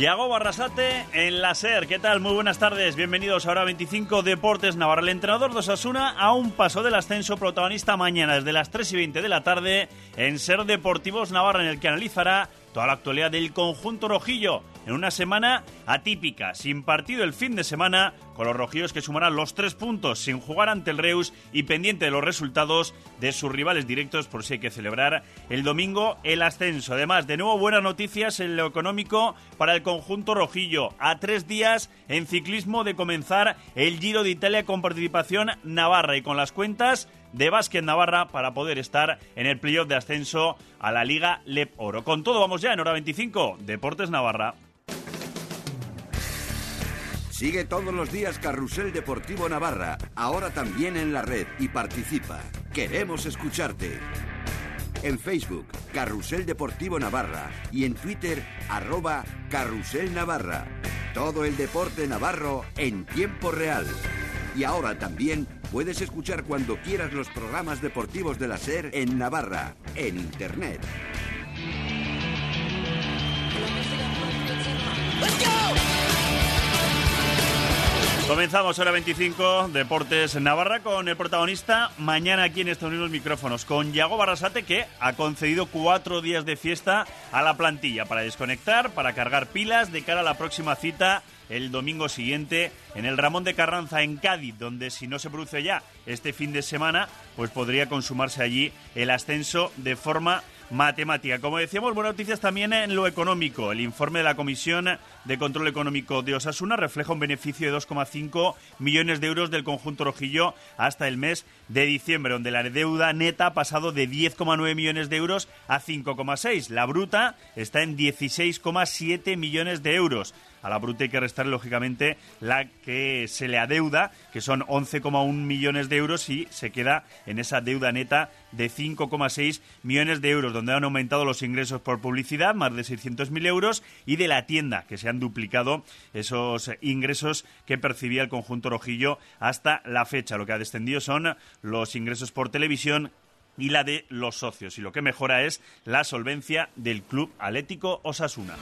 Yago Barrasate en la SER. ¿Qué tal? Muy buenas tardes. Bienvenidos a Hora 25 Deportes Navarra. El entrenador de Osasuna a un paso del ascenso protagonista mañana desde las 3 y 20 de la tarde en SER Deportivos Navarra en el que analizará toda la actualidad del conjunto rojillo en una semana atípica, sin partido el fin de semana, con los rojillos que sumarán los tres puntos sin jugar ante el Reus y pendiente de los resultados de sus rivales directos por si hay que celebrar el domingo el ascenso. Además, de nuevo buenas noticias en lo económico para el conjunto rojillo. A tres días en ciclismo de comenzar el Giro de Italia con participación navarra y con las cuentas de Básquet Navarra para poder estar en el playoff de ascenso a la Liga Lep Oro. Con todo vamos ya en hora 25, Deportes Navarra. Sigue todos los días Carrusel Deportivo Navarra, ahora también en la red y participa. Queremos escucharte. En Facebook, Carrusel Deportivo Navarra y en Twitter, arroba Carrusel Navarra. Todo el deporte navarro en tiempo real. Y ahora también puedes escuchar cuando quieras los programas deportivos de la SER en Navarra, en Internet. Comenzamos hora 25, Deportes Navarra, con el protagonista mañana aquí en Estados Unidos micrófonos, con Yago Barrasate, que ha concedido cuatro días de fiesta a la plantilla para desconectar, para cargar pilas de cara a la próxima cita el domingo siguiente en el Ramón de Carranza en Cádiz, donde si no se produce ya este fin de semana, pues podría consumarse allí el ascenso de forma matemática. Como decíamos, buenas noticias también en lo económico. El informe de la Comisión de Control Económico de Osasuna refleja un beneficio de 2,5 millones de euros del conjunto rojillo hasta el mes de diciembre, donde la deuda neta ha pasado de 10,9 millones de euros a 5,6. La bruta está en 16,7 millones de euros. A la bruta hay que restar, lógicamente, la que se le adeuda, que son 11,1 millones de euros, y se queda en esa deuda neta de 5,6 millones de euros, donde han aumentado los ingresos por publicidad, más de 600.000 euros, y de la tienda, que se han duplicado esos ingresos que percibía el conjunto rojillo hasta la fecha. Lo que ha descendido son los ingresos por televisión y la de los socios. Y lo que mejora es la solvencia del Club Atlético Osasuna.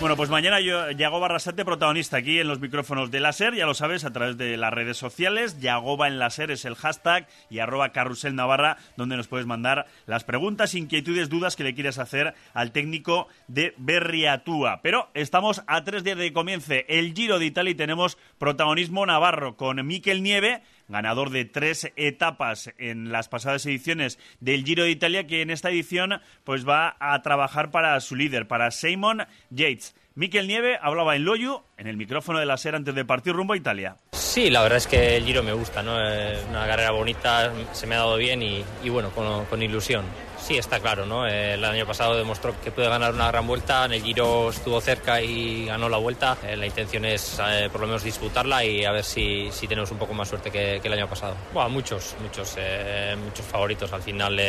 Bueno, pues mañana yo, Yagoba Barrasate, protagonista aquí en los micrófonos de Láser, ya lo sabes, a través de las redes sociales. Yagoba en Láser es el hashtag y arroba carrusel Navarra, donde nos puedes mandar las preguntas, inquietudes, dudas que le quieras hacer al técnico de Berriatúa. Pero estamos a tres días de que comience el Giro de Italia y tenemos protagonismo navarro con Miquel Nieve, ganador de tres etapas en las pasadas ediciones del Giro de Italia, que en esta edición pues va a trabajar para su líder, para Simon Yates. Miquel Nieve hablaba en Loyu, en el micrófono de la SER antes de partir rumbo a Italia. Sí, la verdad es que el Giro me gusta, ¿no? Es una carrera bonita, se me ha dado bien y, bueno, con ilusión. Sí, está claro, ¿no? El año pasado demostró que puede ganar una gran vuelta, en el Giro estuvo cerca y ganó la vuelta. Eh, la intención es eh, por lo menos disputarla y a ver si, si tenemos un poco más suerte que, el año pasado. Bueno, muchos, muchos, eh, muchos favoritos. Al final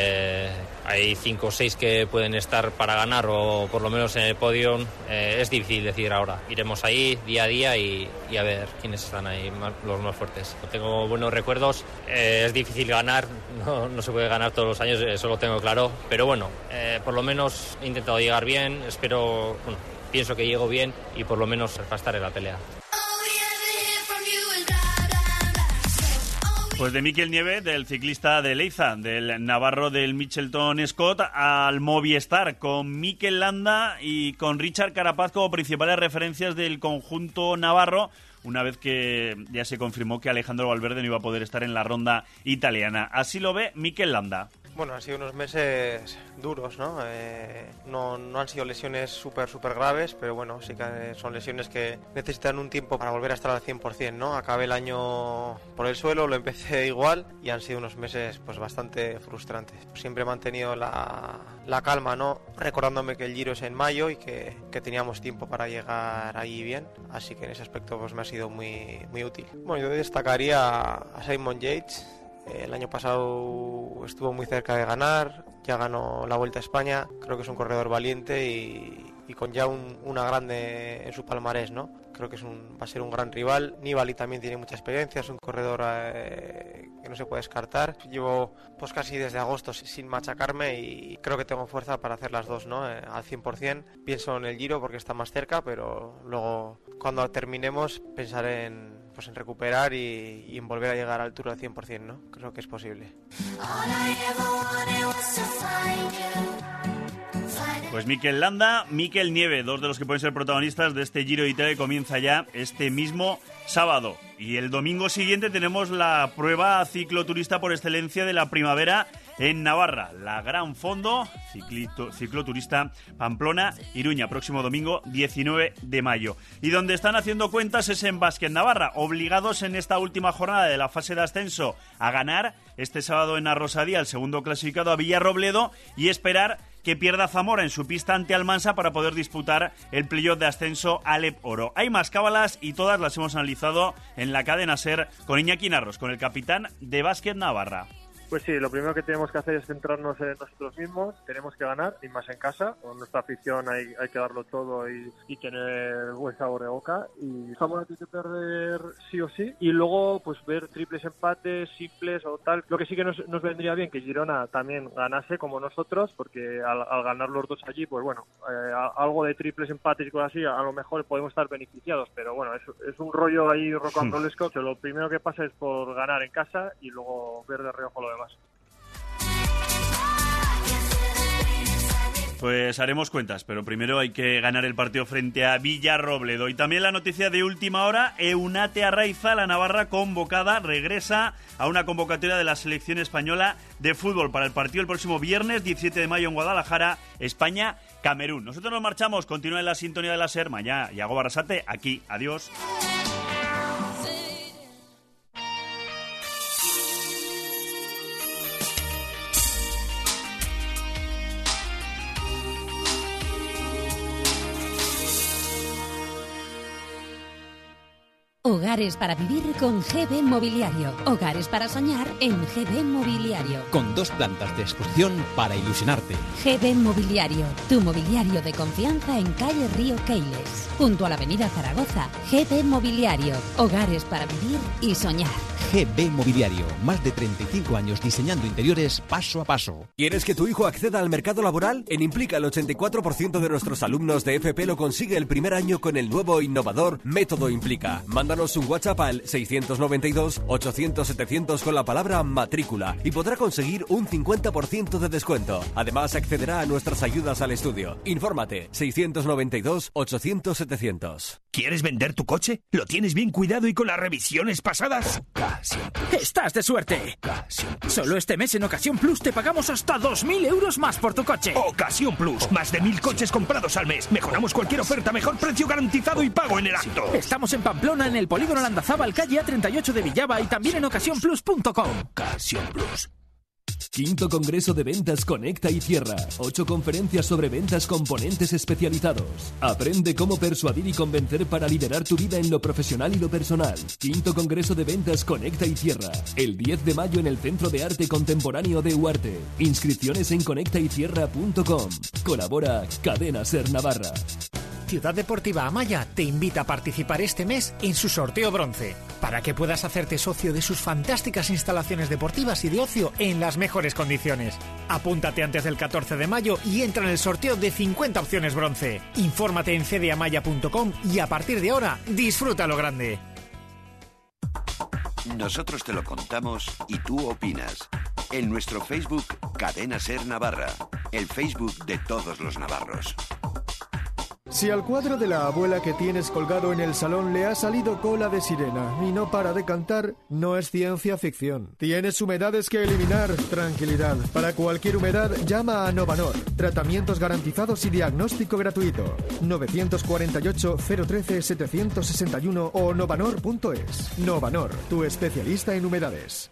hay cinco o seis que pueden estar para ganar o por lo menos en el podio. es difícil decir ahora. Iremos ahí día a día y, a ver quiénes están ahí los más fuertes. Tengo buenos recuerdos. es difícil ganar, no, no se puede ganar todos los años, eso lo tengo claro pero bueno, eh, por lo menos he intentado llegar bien, espero, bueno, pienso que llego bien y por lo menos va a estar en la pelea. Pues de Miquel Nieve, del ciclista de Leiza, del navarro del Michelton Scott, al Movistar, con Miquel Landa y con Richard Carapaz como principales referencias del conjunto navarro, una vez que ya se confirmó que Alejandro Valverde no iba a poder estar en la ronda italiana. Así lo ve Miquel Landa. Bueno, han sido unos meses duros, ¿no? Eh, no, no, han sido lesiones súper, súper graves, pero bueno, sí que son lesiones que necesitan un tiempo para volver a estar al 100%, ¿no? Acabé el año por el suelo, lo empecé igual y han sido unos meses pues bastante frustrantes. Siempre he mantenido la, la calma, ¿no? Recordándome que el Giro es en mayo y que, que, teníamos tiempo para llegar allí bien, así que en ese aspecto pues me ha sido muy, muy útil. Bueno, yo destacaría a Simon Yates, el año pasado estuvo muy cerca de ganar, ya ganó la Vuelta a España, creo que es un corredor valiente y, con ya una grande en su palmarés, ¿no? creo que es un, va a ser un gran rival. Nibali también tiene mucha experiencia, es un corredor eh, que no se puede descartar. Llevo pues casi desde agosto sin machacarme y creo que tengo fuerza para hacer las dos, ¿no? Eh, al 100%. Pienso en el Giro porque está más cerca, pero luego cuando terminemos pensaré en pues en recuperar y, en volver a llegar al Tour al 100%, ¿no? Creo que es posible. Pues Miquel Landa, Miquel Nieve, dos de los que pueden ser protagonistas de este Giro de Italia que comienza ya este mismo sábado. Y el domingo siguiente tenemos la prueba cicloturista por excelencia de la primavera en Navarra, la Gran Fondo ciclito, Cicloturista Pamplona Iruña, próximo domingo 19 de mayo. Y donde están haciendo cuentas es en Básquet Navarra, obligados en esta última jornada de la fase de ascenso a ganar este sábado en Arrosadía el segundo clasificado a Villarrobledo y esperar que pierda Zamora en su pista ante Almansa para poder disputar el playoff de ascenso Alep Oro. Hay más cábalas y todas las hemos analizado en la cadena SER con Iñaki Narros, con el capitán de Básquet Navarra. Pues sí, lo primero que tenemos que hacer es centrarnos en nosotros mismos, tenemos que ganar, y más en casa, con nuestra afición hay, hay que darlo todo y, y, tener buen sabor de boca, y Zamora tiene que perder sí o sí, y luego pues ver triples empates, simples o tal, lo que sí que nos, nos vendría bien que Girona también ganase como nosotros, porque al, al ganar los dos allí, pues bueno, eh, algo de triples empates y cosas así, a, lo mejor podemos estar beneficiados, pero bueno, es, es un rollo ahí rocambolesco, que lo primero que pasa es por ganar en casa y luego ver de reojo lo demás. Pues haremos cuentas, pero primero hay que ganar el partido frente a Villarrobledo. Y también la noticia de última hora, Eunate Arraiza, la Navarra convocada, regresa a una convocatoria de la selección española de fútbol para el partido el próximo viernes 17 de mayo en Guadalajara, España, Camerún. Nosotros nos marchamos, continúa en la sintonía de la SER, mañana Yago Barrasate, aquí, adiós. Hogares para vivir con GB Mobiliario. Hogares para soñar en GB Mobiliario. Con dos plantas de exposición para ilusionarte. GB Mobiliario. Tu mobiliario de confianza en calle Río Keiles. Junto a la avenida Zaragoza. GB Mobiliario. Hogares para vivir y soñar. GB Mobiliario. Más de 35 años diseñando interiores paso a paso. ¿Quieres que tu hijo acceda al mercado laboral? En Implica el 84% de nuestros alumnos de FP lo consigue el primer año con el nuevo innovador Método Implica. Mándanos un WhatsApp al 692-800-700 con la palabra matrícula y podrá conseguir un 50% de descuento. Además accederá a nuestras ayudas al estudio. Infórmate 692-800-700. ¿Quieres vender tu coche? ¿Lo tienes bien cuidado y con las revisiones pasadas? ¡Estás de suerte! Solo este mes en Ocasión Plus te pagamos hasta 2.000 euros más por tu coche. Ocasión Plus. Más de mil coches comprados al mes. Mejoramos cualquier oferta, mejor precio garantizado y pago en el acto. Estamos en Pamplona, en el Polígono Landazábal, calle A38 de Villaba y también en ocasiónplus.com. Ocasión Plus. Quinto Congreso de Ventas Conecta y Cierra. Ocho conferencias sobre ventas componentes especializados. Aprende cómo persuadir y convencer para liderar tu vida en lo profesional y lo personal. Quinto Congreso de Ventas Conecta y Cierra. El 10 de mayo en el Centro de Arte Contemporáneo de Huarte. Inscripciones en conectaycierra.com. Colabora Cadena Ser Navarra. Ciudad Deportiva Amaya te invita a participar este mes en su sorteo bronce, para que puedas hacerte socio de sus fantásticas instalaciones deportivas y de ocio en las mejores condiciones. Apúntate antes del 14 de mayo y entra en el sorteo de 50 opciones bronce. Infórmate en cdamaya.com y a partir de ahora disfruta lo grande. Nosotros te lo contamos y tú opinas. En nuestro Facebook Cadena Ser Navarra, el Facebook de todos los navarros. Si al cuadro de la abuela que tienes colgado en el salón le ha salido cola de sirena y no para de cantar, no es ciencia ficción. Tienes humedades que eliminar. Tranquilidad. Para cualquier humedad, llama a Novanor. Tratamientos garantizados y diagnóstico gratuito. 948-013-761 o novanor.es. Novanor, tu especialista en humedades.